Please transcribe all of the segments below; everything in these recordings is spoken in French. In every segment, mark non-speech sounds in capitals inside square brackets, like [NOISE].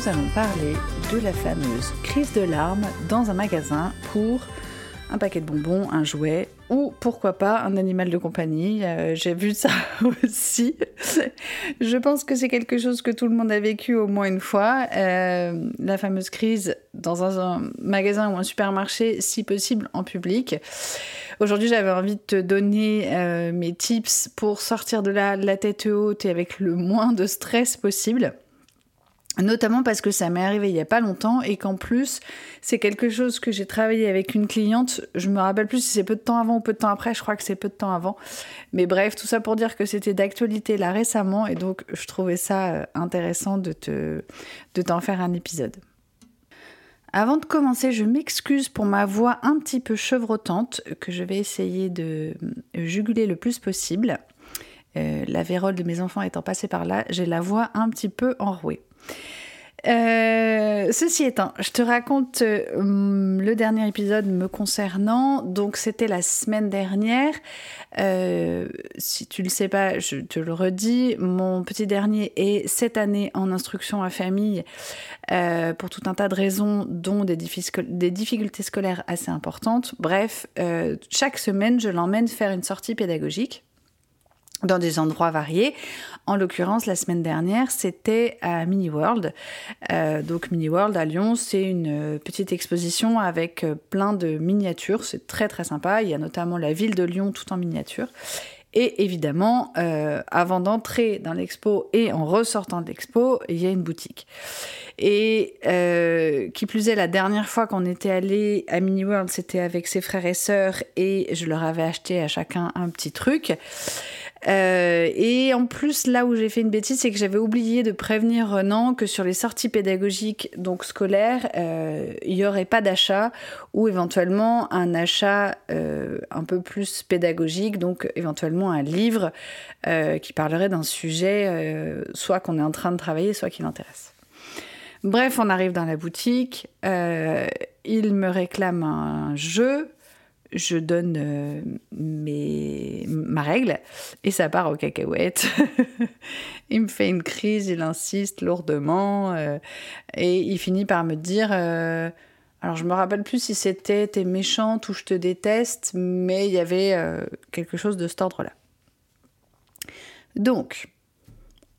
Nous allons parler de la fameuse crise de larmes dans un magasin pour un paquet de bonbons, un jouet ou pourquoi pas un animal de compagnie. Euh, j'ai vu ça [LAUGHS] aussi. Je pense que c'est quelque chose que tout le monde a vécu au moins une fois. Euh, la fameuse crise dans un, magasin ou un supermarché, si possible en public. Aujourd'hui, j'avais envie de te donner euh, mes tips pour sortir de là la tête haute et avec le moins de stress possible. Notamment parce que ça m'est arrivé il y a pas longtemps et qu'en plus, c'est quelque chose que j'ai travaillé avec une cliente. Je me rappelle plus si c'est peu de temps avant ou peu de temps après. Je crois que c'est peu de temps avant. Mais bref, tout ça pour dire que c'était d'actualité là récemment et donc je trouvais ça euh, intéressant de t'en faire un épisode. Avant de commencer, je m'excuse pour ma voix un petit peu chevrotante que je vais essayer de euh, juguler le plus possible. Euh, la vérole de mes enfants étant passée par là, j'ai la voix un petit peu enrouée. Euh, ceci étant, je te raconte euh, le dernier épisode me concernant. Donc, c'était la semaine dernière. Euh, si tu le sais pas, je te le redis. Mon petit dernier est cette année en instruction à famille pour tout un tas de raisons, dont des difficultés scolaires assez importantes. Bref, chaque semaine, je l'emmène faire une sortie pédagogique dans des endroits variés. En l'occurrence, la semaine dernière, c'était à Mini World. Euh, donc Mini World à Lyon, c'est une petite exposition avec euh, plein de miniatures. C'est très très sympa. Il y a notamment la ville de Lyon tout en miniature. Et évidemment, euh, avant d'entrer dans l'expo et en ressortant de l'expo, il y a une boutique. Et qui plus est, la dernière fois qu'on était allé à Mini World, c'était avec ses frères et sœurs et je leur avais acheté à chacun un petit truc. Euh, et en plus, là où j'ai fait une bêtise, c'est que j'avais oublié de prévenir Renan que sur les sorties pédagogiques, donc scolaires, euh, il n'y aurait pas d'achat ou éventuellement un achat euh, un peu plus pédagogique, donc éventuellement un livre qui parlerait d'un sujet soit qu'on est en train de travailler, soit qui l'intéresse. Bref, on arrive dans la boutique, il me réclame un jeu je donne euh, mes, ma règle et ça part aux cacahuètes. [LAUGHS] il me fait une crise, il insiste lourdement euh, et il finit par me dire euh, alors je me rappelle plus si c'était t'es méchante ou je te déteste, mais il y avait quelque chose de cet ordre-là. Donc,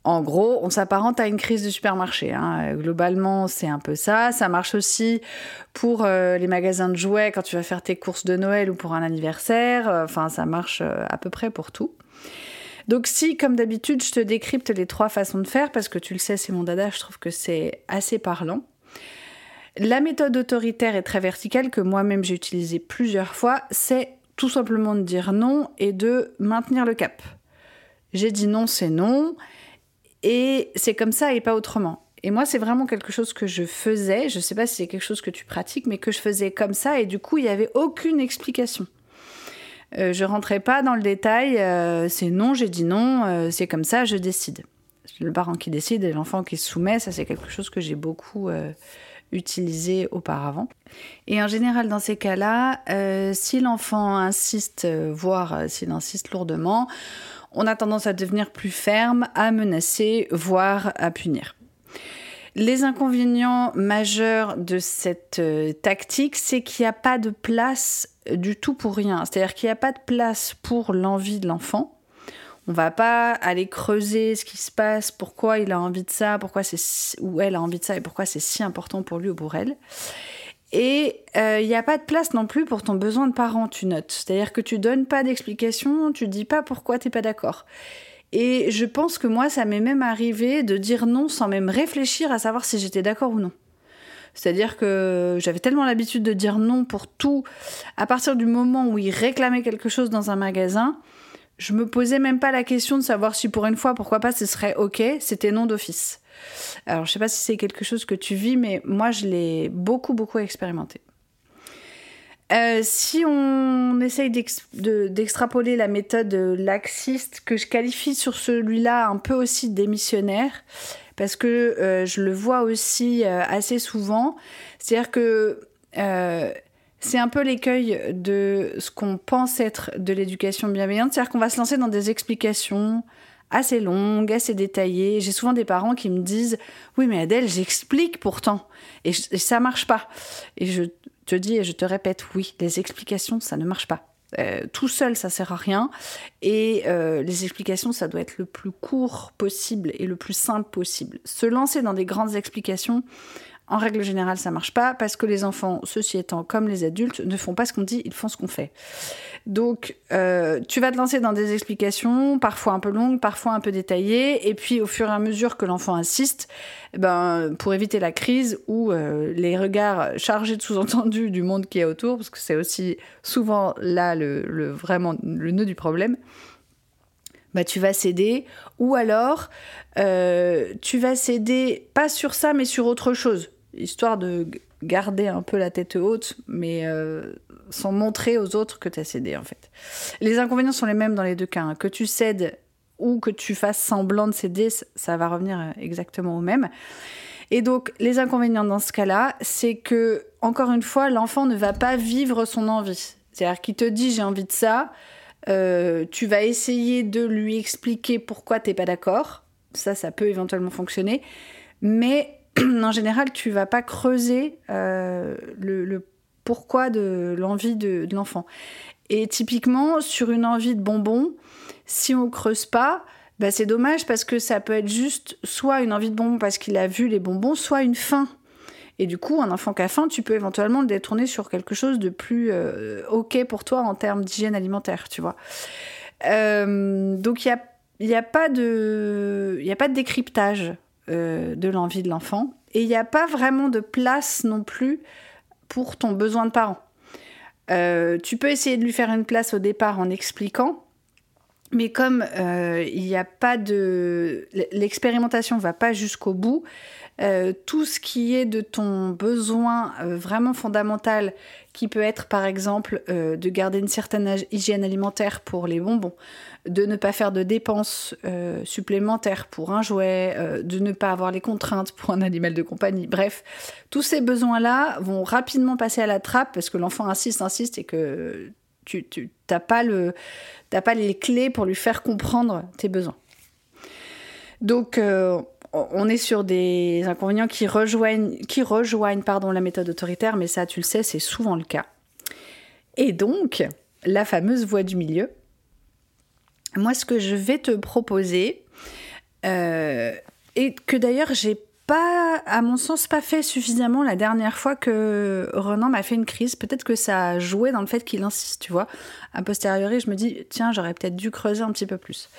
en gros, on s'apparente à une crise de supermarché. Hein. Globalement, c'est un peu ça. Ça marche aussi pour euh, les magasins de jouets quand tu vas faire tes courses de Noël ou pour un anniversaire. Enfin, ça marche euh, à peu près pour tout. Donc si, comme d'habitude, je te décrypte les trois façons de faire, parce que tu le sais, c'est mon dada, je trouve que c'est assez parlant. La méthode autoritaire et très verticale que moi-même j'ai utilisée plusieurs fois, c'est tout simplement de dire non et de maintenir le cap. J'ai dit non, c'est non. Et c'est comme ça et pas autrement. Et moi, c'est vraiment quelque chose que je faisais. Je ne sais pas si c'est quelque chose que tu pratiques, mais que je faisais comme ça. Et du coup, il n'y avait aucune explication. Euh, je rentrais pas dans le détail. Euh, c'est non, j'ai dit non. Euh, c'est comme ça, je décide. Le parent qui décide et l'enfant qui se soumet, ça c'est quelque chose que j'ai beaucoup utilisé auparavant. Et en général, dans ces cas-là, euh, si l'enfant insiste, voire s'il insiste lourdement, on a tendance à devenir plus ferme, à menacer, voire à punir. Les inconvénients majeurs de cette euh, tactique, c'est qu'il n'y a pas de place du tout pour rien. C'est-à-dire qu'il n'y a pas de place pour l'envie de l'enfant. On va pas aller creuser ce qui se passe, pourquoi il a envie de ça, pourquoi c'est ou elle a envie de ça et pourquoi c'est si important pour lui ou pour elle. Et euh, il n'y a pas de place non plus pour ton besoin de parent, tu notes. C'est-à-dire que tu donnes pas d'explication, tu dis pas pourquoi tu n'es pas d'accord. Et je pense que moi, ça m'est même arrivé de dire non sans même réfléchir à savoir si j'étais d'accord ou non. C'est-à-dire que j'avais tellement l'habitude de dire non pour tout. À partir du moment où il réclamait quelque chose dans un magasin, je me posais même pas la question de savoir si pour une fois, pourquoi pas, ce serait OK. C'était non d'office. Alors, je sais pas si c'est quelque chose que tu vis, mais moi, je l'ai beaucoup, beaucoup expérimenté. Euh, si on essaye d'extrapoler la méthode laxiste, que je qualifie sur celui-là un peu aussi démissionnaire, parce que euh, je le vois aussi euh, assez souvent, c'est-à-dire que c'est un peu l'écueil de ce qu'on pense être de l'éducation bienveillante, c'est-à-dire qu'on va se lancer dans des explications assez longues, assez détaillées. J'ai souvent des parents qui me disent Oui, mais Adèle, j'explique pourtant, et, et ça marche pas. Et je te dis et je te répète, oui, les explications, ça ne marche pas. Euh, tout seul, ça sert à rien. Et euh, les explications, ça doit être le plus court possible et le plus simple possible. Se lancer dans des grandes explications, en règle générale, ça marche pas parce que les enfants, ceci étant comme les adultes, ne font pas ce qu'on dit, ils font ce qu'on fait. Donc, euh, tu vas te lancer dans des explications, parfois un peu longues, parfois un peu détaillées, et puis au fur et à mesure que l'enfant insiste, ben, pour éviter la crise ou euh, les regards chargés de sous-entendus du monde qui est autour, parce que c'est aussi souvent là le, vraiment le nœud du problème. Bah, tu vas céder, ou alors euh, tu vas céder pas sur ça, mais sur autre chose histoire de garder un peu la tête haute, mais euh, sans montrer aux autres que tu as cédé en fait. Les inconvénients sont les mêmes dans les deux cas. Hein. Que tu cèdes ou que tu fasses semblant de céder, ça va revenir euh, exactement au même. Et donc les inconvénients dans ce cas-là, c'est que, encore une fois, l'enfant ne va pas vivre son envie. C'est-à-dire qu'il te dit j'ai envie de ça, euh, tu vas essayer de lui expliquer pourquoi t'es pas d'accord. Ça, ça peut éventuellement fonctionner. Mais [CLEARS THROAT] en général, tu vas pas creuser euh, le, pourquoi de l'envie de, l'enfant. Et typiquement, sur une envie de bonbons, si on creuse pas, bah c'est dommage parce que ça peut être juste soit une envie de bonbons parce qu'il a vu les bonbons, soit une faim. Et du coup, un enfant qui a faim, tu peux éventuellement le détourner sur quelque chose de plus euh, OK pour toi en termes d'hygiène alimentaire, tu vois. Euh, donc, il n'y y a, de, a pas de décryptage euh, de l'envie de l'enfant. Et il n'y a pas vraiment de place non plus pour ton besoin de parent. Euh, tu peux essayer de lui faire une place au départ en expliquant, mais comme euh, il n'y a pas de... L'expérimentation ne va pas jusqu'au bout, euh, tout ce qui est de ton besoin euh, vraiment fondamental, qui peut être par exemple euh, de garder une certaine hygiène alimentaire pour les bonbons, de ne pas faire de dépenses supplémentaires pour un jouet, de ne pas avoir les contraintes pour un animal de compagnie, bref, tous ces besoins-là vont rapidement passer à la trappe parce que l'enfant insiste, insiste et que tu n'as pas, pas les clés pour lui faire comprendre tes besoins. Donc, on est sur des inconvénients qui rejoignent, qui rejoignent pardon, la méthode autoritaire, mais ça, tu le sais, c'est souvent le cas. Et donc, la fameuse voie du milieu. Moi, ce que je vais te proposer, euh, et que d'ailleurs, j'ai pas, à mon sens, pas fait suffisamment la dernière fois que Renan m'a fait une crise. Peut-être que ça a joué dans le fait qu'il insiste, tu vois. A posteriori, je me dis, tiens, j'aurais peut-être dû creuser un petit peu plus.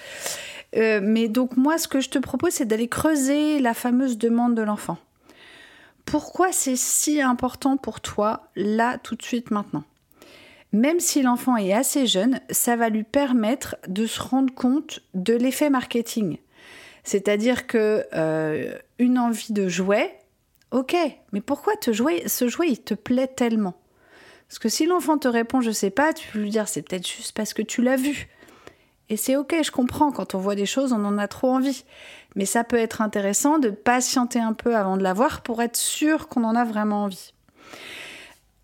Euh, mais donc moi, ce que je te propose, c'est d'aller creuser la fameuse demande de l'enfant. Pourquoi c'est si important pour toi, là, tout de suite, maintenant? Même si l'enfant est assez jeune, ça va lui permettre de se rendre compte de l'effet marketing. C'est-à-dire que euh, une envie de jouet, ok, mais pourquoi te jouer, ce jouet, il te plaît tellement? Parce que si l'enfant te répond, je sais pas, tu peux lui dire, c'est peut-être juste parce que tu l'as vu Et c'est ok, je comprends, quand on voit des choses, on en a trop envie. Mais ça peut être intéressant de patienter un peu avant de la voir pour être sûr qu'on en a vraiment envie.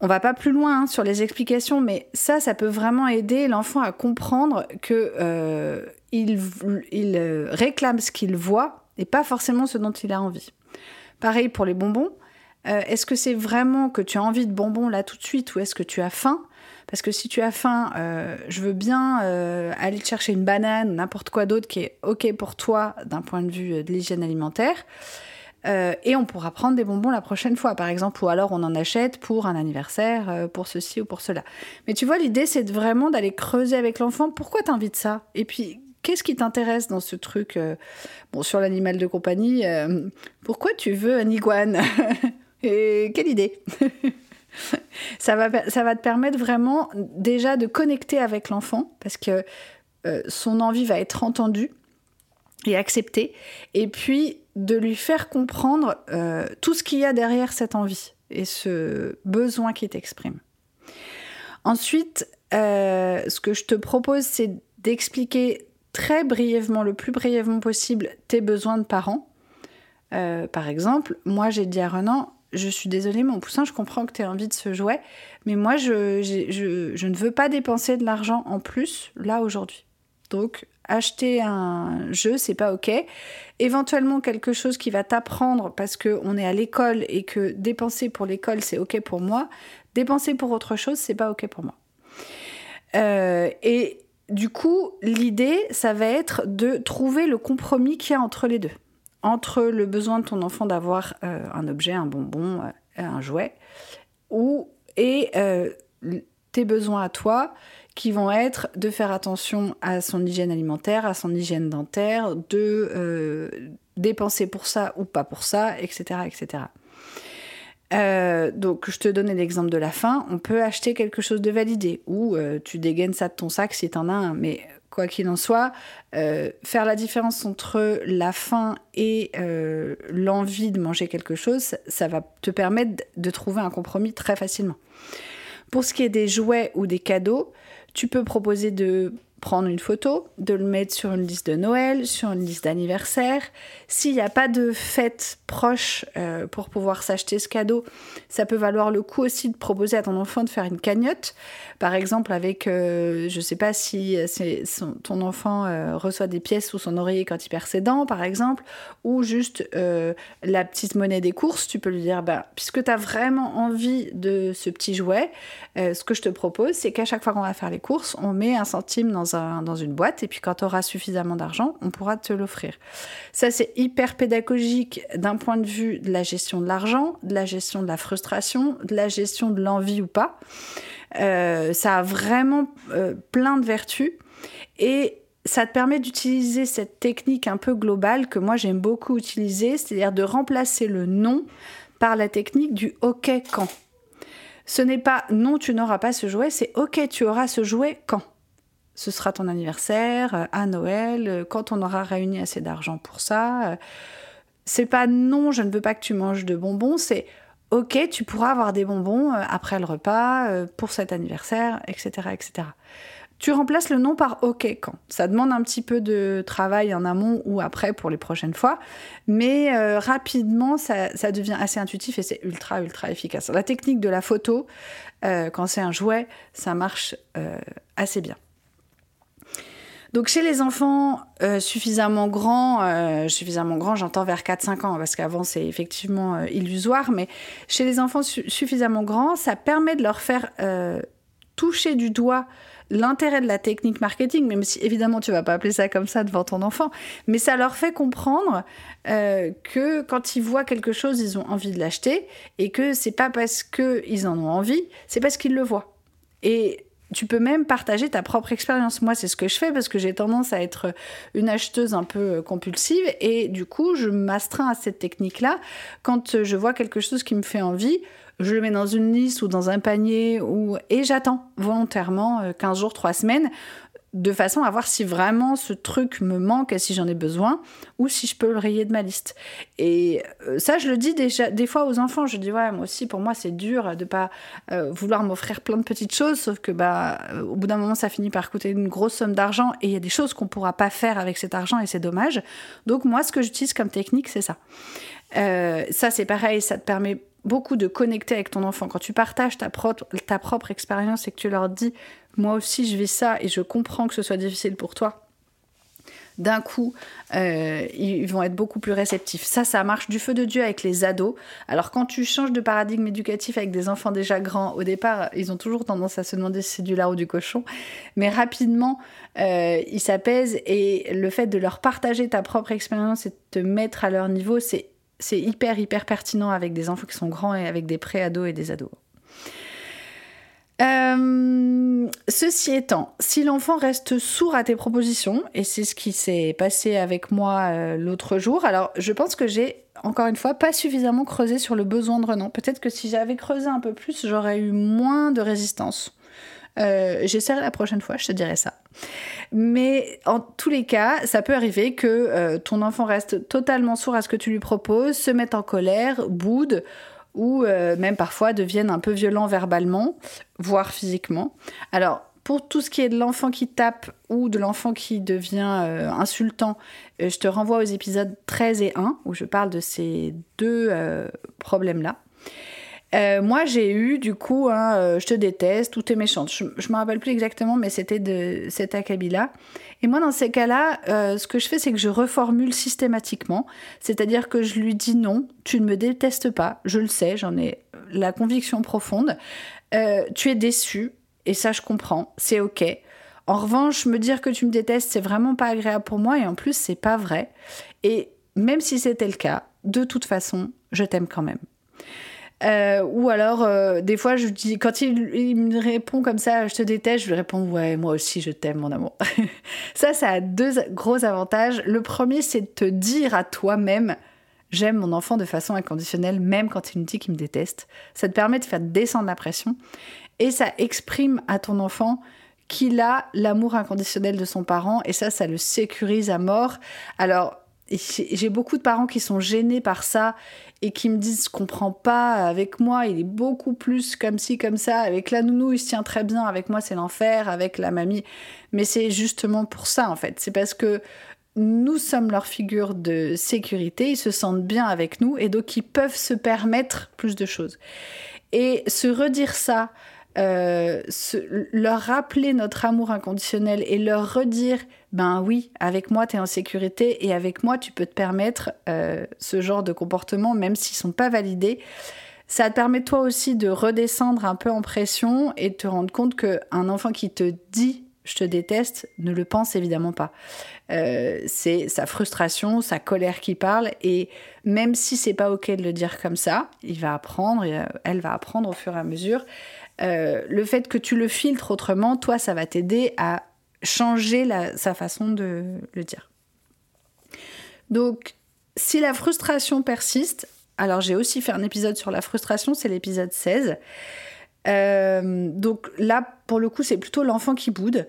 On va pas plus loin hein, sur les explications, mais ça, ça peut vraiment aider l'enfant à comprendre que euh, euh, réclame ce qu'il voit et pas forcément ce dont il a envie. Pareil pour les bonbons. Euh, est-ce que c'est vraiment que tu as envie de bonbons là tout de suite ou est-ce que tu as faim? Parce que si tu as faim, je veux bien aller te chercher une banane n'importe quoi d'autre qui est OK pour toi d'un point de vue de l'hygiène alimentaire. Euh, et on pourra prendre des bonbons la prochaine fois, par exemple, ou alors on en achète pour un anniversaire, euh, pour ceci ou pour cela. Mais tu vois, l'idée, c'est vraiment d'aller creuser avec l'enfant pourquoi de ça? Et puis, qu'est-ce qui t'intéresse dans ce truc euh, Bon, sur l'animal de compagnie, pourquoi tu veux un iguane? [LAUGHS] Et quelle idée? [LAUGHS] [LAUGHS] ça, va, ça va te permettre vraiment déjà de connecter avec l'enfant, parce que son envie va être entendue et acceptée. Et puis, de lui faire comprendre euh, tout ce qu'il y a derrière cette envie et ce besoin qui t'exprime. Ensuite, euh, ce que je te propose, c'est d'expliquer très brièvement, le plus brièvement possible, tes besoins de parents. Euh, par exemple, moi j'ai dit à Renan, je suis désolée, mon poussin, je comprends que tu as envie de ce jouet, mais moi je, je ne veux pas dépenser de l'argent en plus là aujourd'hui. Donc acheter un jeu, c'est pas ok. Éventuellement quelque chose qui va t'apprendre parce qu'on est à l'école et que dépenser pour l'école c'est ok pour moi. Dépenser pour autre chose, c'est pas ok pour moi. Euh, et du coup, l'idée, ça va être de trouver le compromis qu'il y a entre les deux. Entre le besoin de ton enfant d'avoir euh, un objet, un bonbon, euh, un jouet, ou, et tes besoins à toi qui vont être de faire attention à son hygiène alimentaire, à son hygiène dentaire, de euh, dépenser pour ça ou pas pour ça, etc. etc. Euh, donc, je te donnais l'exemple de la faim. On peut acheter quelque chose de validé ou euh, tu dégaines ça de ton sac si tu en as un. Mais quoi qu'il en soit, faire la différence entre la faim et l'envie de manger quelque chose, ça va te permettre de trouver un compromis très facilement. Pour ce qui est des jouets ou des cadeaux, tu peux proposer de prendre une photo, de le mettre sur une liste de Noël, sur une liste d'anniversaire. S'il n'y a pas de fête proche euh, pour pouvoir s'acheter ce cadeau, ça peut valoir le coup aussi de proposer à ton enfant de faire une cagnotte. Par exemple, avec, euh, je ne sais pas si ton enfant euh, reçoit des pièces sous son oreiller quand il perd ses dents, par exemple, ou juste la petite monnaie des courses, tu peux lui dire, bah, puisque tu as vraiment envie de ce petit jouet, ce que je te propose, c'est qu'à chaque fois qu'on va faire les courses, on met un centime dans dans, une boîte et puis quand tu auras suffisamment d'argent, on pourra te l'offrir. Ça, c'est hyper pédagogique d'un point de vue de la gestion de l'argent, de la gestion de la frustration, de la gestion de l'envie ou pas. Euh, ça a vraiment euh, plein de vertus et ça te permet d'utiliser cette technique un peu globale que moi j'aime beaucoup utiliser, c'est-à-dire de remplacer le non par la technique du OK quand. Ce n'est pas non, tu n'auras pas ce jouet, c'est OK, tu auras ce jouet quand ce sera ton anniversaire, euh, à Noël, euh, quand on aura réuni assez d'argent pour ça. Euh. C'est pas non, je ne veux pas que tu manges de bonbons, c'est ok, tu pourras avoir des bonbons après le repas, pour cet anniversaire, etc., etc. Tu remplaces le non par OK quand? Ça demande un petit peu de travail en amont ou après pour les prochaines fois, mais rapidement, ça, devient assez intuitif et c'est ultra, ultra efficace. La technique de la photo, quand c'est un jouet, ça marche assez bien. Donc chez les enfants euh, suffisamment grands, euh, suffisamment grands, j'entends vers 4-5 ans, parce qu'avant c'est effectivement euh, illusoire, mais chez les enfants suffisamment grands, ça permet de leur faire toucher du doigt l'intérêt de la technique marketing, même si évidemment tu vas pas appeler ça comme ça devant ton enfant, mais ça leur fait comprendre que quand ils voient quelque chose, ils ont envie de l'acheter et que c'est pas parce qu'ils en ont envie, c'est parce qu'ils le voient. Et tu peux même partager ta propre expérience. Moi, c'est ce que je fais parce que j'ai tendance à être une acheteuse un peu compulsive et du coup, je m'astreins à cette technique-là. Quand je vois quelque chose qui me fait envie, je le mets dans une liste ou dans un panier ou... et j'attends volontairement 15 euh, jours, 3 semaines de façon à voir si vraiment ce truc me manque et si j'en ai besoin ou si je peux le rayer de ma liste. Et euh, ça, je le dis déjà des fois aux enfants. Je dis ouais, moi aussi, pour moi, c'est dur de pas euh, vouloir m'offrir plein de petites choses, sauf que bah, euh, au bout d'un moment, ça finit par coûter une grosse somme d'argent et il y a des choses qu'on pourra pas faire avec cet argent et c'est dommage. Donc moi, ce que j'utilise comme technique, c'est ça. ça, c'est pareil, ça te permet beaucoup de connecter avec ton enfant. Quand tu partages ta, propre expérience et que tu leur dis moi aussi je vis ça et je comprends que ce soit difficile pour toi, d'un coup, euh, ils vont être beaucoup plus réceptifs. Ça, ça marche du feu de Dieu avec les ados. Alors quand tu changes de paradigme éducatif avec des enfants déjà grands, au départ, ils ont toujours tendance à se demander si c'est du lard ou du cochon. Mais rapidement, euh, ils s'apaisent et le fait de leur partager ta propre expérience et de te mettre à leur niveau, c'est hyper, hyper pertinent avec des enfants qui sont grands et avec des pré-ados et des ados. Euh, ceci étant, si l'enfant reste sourd à tes propositions, et c'est ce qui s'est passé avec moi euh, l'autre jour, alors je pense que j'ai, encore une fois, pas suffisamment creusé sur le besoin de Renan. Peut-être que si j'avais creusé un peu plus, j'aurais eu moins de résistance. Euh, J'essaierai la prochaine fois, je te dirai ça. Mais en tous les cas, ça peut arriver que ton enfant reste totalement sourd à ce que tu lui proposes, se mette en colère, boude ou euh, même parfois deviennent un peu violents verbalement, voire physiquement. Alors, pour tout ce qui est de l'enfant qui tape ou de l'enfant qui devient euh, insultant, euh, je te renvoie aux épisodes 13 et 1 où je parle de ces deux problèmes-là. Moi, j'ai eu du coup, je te déteste, tout est méchant. Je ne me rappelle plus exactement, mais c'était de cet acabit-là. Et moi, dans ces cas-là, euh, ce que je fais, c'est que je reformule systématiquement. C'est-à-dire que je lui dis non, tu ne me détestes pas, je le sais, j'en ai la conviction profonde. Euh, tu es déçu, et ça, je comprends, c'est OK. En revanche, me dire que tu me détestes, c'est vraiment pas agréable pour moi, et en plus, c'est pas vrai. Et même si c'était le cas, de toute façon, je t'aime quand même. Euh, ou alors, euh, des fois, je dis, quand il, me répond comme ça, je te déteste, je lui réponds, ouais, moi aussi, je t'aime, mon amour. [LAUGHS] ça, ça a deux gros avantages. Le premier, c'est de te dire à toi-même, j'aime mon enfant de façon inconditionnelle, même quand il me dit qu'il me déteste. Ça te permet de faire descendre la pression et ça exprime à ton enfant qu'il a l'amour inconditionnel de son parent et ça, ça le sécurise à mort. Alors, j'ai beaucoup de parents qui sont gênés par ça et qui me disent je comprends pas avec moi il est beaucoup plus comme ci comme ça. Avec la nounou il se tient très bien avec moi c'est l'enfer avec la mamie. Mais c'est justement pour ça en fait. C'est parce que nous sommes leur figure de sécurité ils se sentent bien avec nous et donc ils peuvent se permettre plus de choses. Et se redire ça euh, leur rappeler notre amour inconditionnel et leur redire ben oui, avec moi tu es en sécurité et avec moi tu peux te permettre euh, ce genre de comportement même s'ils sont pas validés. Ça te permet toi aussi de redescendre un peu en pression et de te rendre compte qu'un enfant qui te dit je te déteste ne le pense évidemment pas. Euh, c'est sa frustration, sa colère qui parle et même si c'est pas ok de le dire comme ça, il va apprendre, elle va apprendre au fur et à mesure euh, le fait que tu le filtres autrement, toi, ça va t'aider à changer sa façon de le dire. Donc, si la frustration persiste, alors j'ai aussi fait un épisode sur la frustration, c'est l'épisode 16. Euh, donc là, pour le coup, c'est plutôt l'enfant qui boude.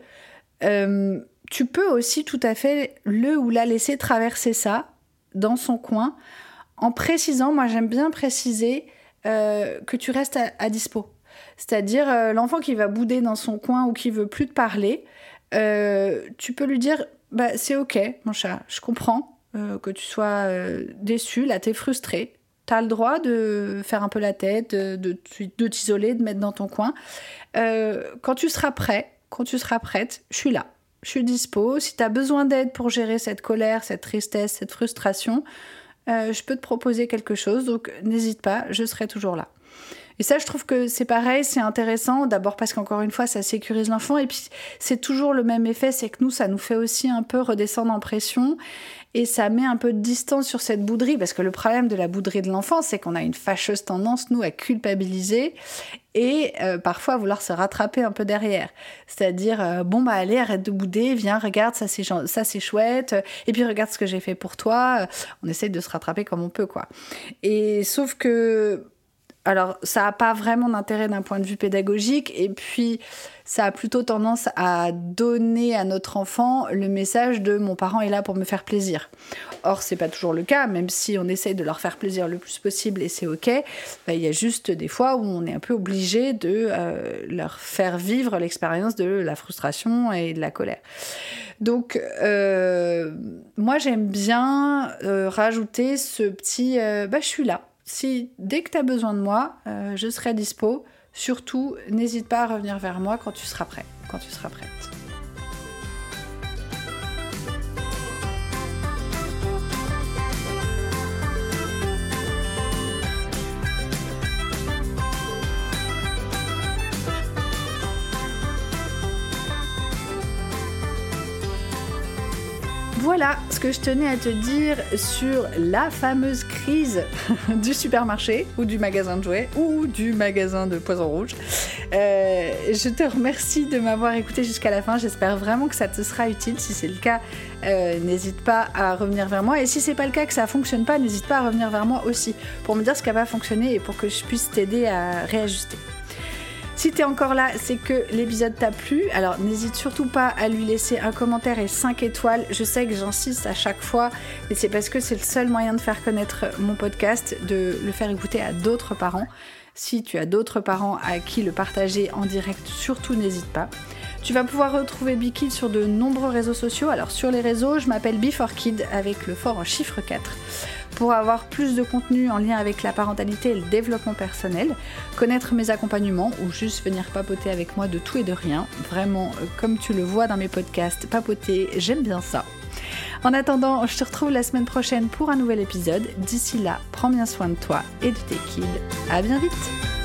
Euh, tu peux aussi tout à fait le ou la laisser traverser ça dans son coin en précisant, moi j'aime bien préciser que tu restes à dispo. C'est-à-dire euh, l'enfant qui va bouder dans son coin ou qui veut plus te parler, euh, tu peux lui dire bah, c'est ok, mon chat, je comprends euh, que tu sois déçu, là t'es frustré. T'as le droit de faire un peu la tête, de, de, t'isoler, de mettre dans ton coin. quand tu seras prêt, quand tu seras prête, je suis là. Je suis dispo. Si tu as besoin d'aide pour gérer cette colère, cette tristesse, cette frustration, je peux te proposer quelque chose. Donc n'hésite pas, je serai toujours là. Et ça, je trouve que c'est pareil, c'est intéressant. D'abord parce qu'encore une fois, ça sécurise l'enfant. Et puis, c'est toujours le même effet, c'est que nous, ça nous fait aussi un peu redescendre en pression. Et ça met un peu de distance sur cette bouderie. Parce que le problème de la bouderie de l'enfant, c'est qu'on a une fâcheuse tendance, nous, à culpabiliser et euh, parfois vouloir se rattraper un peu derrière. C'est-à-dire, euh, bon, bah allez, arrête de bouder, viens, regarde, ça c'est, ça c'est chouette, et puis regarde ce que j'ai fait pour toi. On essaye de se rattraper comme on peut, quoi. Et sauf que alors ça n'a pas vraiment d'intérêt d'un point de vue pédagogique, et puis ça a plutôt tendance à donner à notre enfant le message de mon parent est là pour me faire plaisir. Or, c'est pas toujours le cas, même si on essaye de leur faire plaisir le plus possible et c'est ok. Bah, il y a juste des fois où on est un peu obligé de euh, leur faire vivre l'expérience de la frustration et de la colère. Donc, euh, moi, j'aime bien euh, rajouter ce petit bah, je suis là. Si dès que tu as besoin de moi, je serai dispo. Surtout, n'hésite pas à revenir vers moi quand tu seras prêt, quand tu seras prête. Voilà que je tenais à te dire sur la fameuse crise [LAUGHS] du supermarché ou du magasin de jouets ou du magasin de poison rouge. Euh, je te remercie de m'avoir écouté jusqu'à la fin. J'espère vraiment que ça te sera utile. Si c'est le cas, euh, n'hésite pas à revenir vers moi. Et si c'est pas le cas, que ça fonctionne pas, n'hésite pas à revenir vers moi aussi pour me dire ce qui n'a pas fonctionné et pour que je puisse t'aider à réajuster. Si tu es encore là, c'est que l'épisode t'a plu. Alors n'hésite surtout pas à lui laisser un commentaire et 5 étoiles. Je sais que j'insiste à chaque fois, mais c'est parce que c'est le seul moyen de faire connaître mon podcast, de le faire écouter à d'autres parents. Si tu as d'autres parents à qui le partager en direct, surtout n'hésite pas. Tu vas pouvoir retrouver Bikid sur de nombreux réseaux sociaux. Alors sur les réseaux, je m'appelle Before4Kid avec le fort en chiffre 4 pour avoir plus de contenu en lien avec la parentalité et le développement personnel, connaître mes accompagnements ou juste venir papoter avec moi de tout et de rien. Vraiment, euh, comme tu le vois dans mes podcasts, papoter, j'aime bien ça. En attendant, je te retrouve la semaine prochaine pour un nouvel épisode. D'ici là, prends bien soin de toi et de tes kids. À bien vite!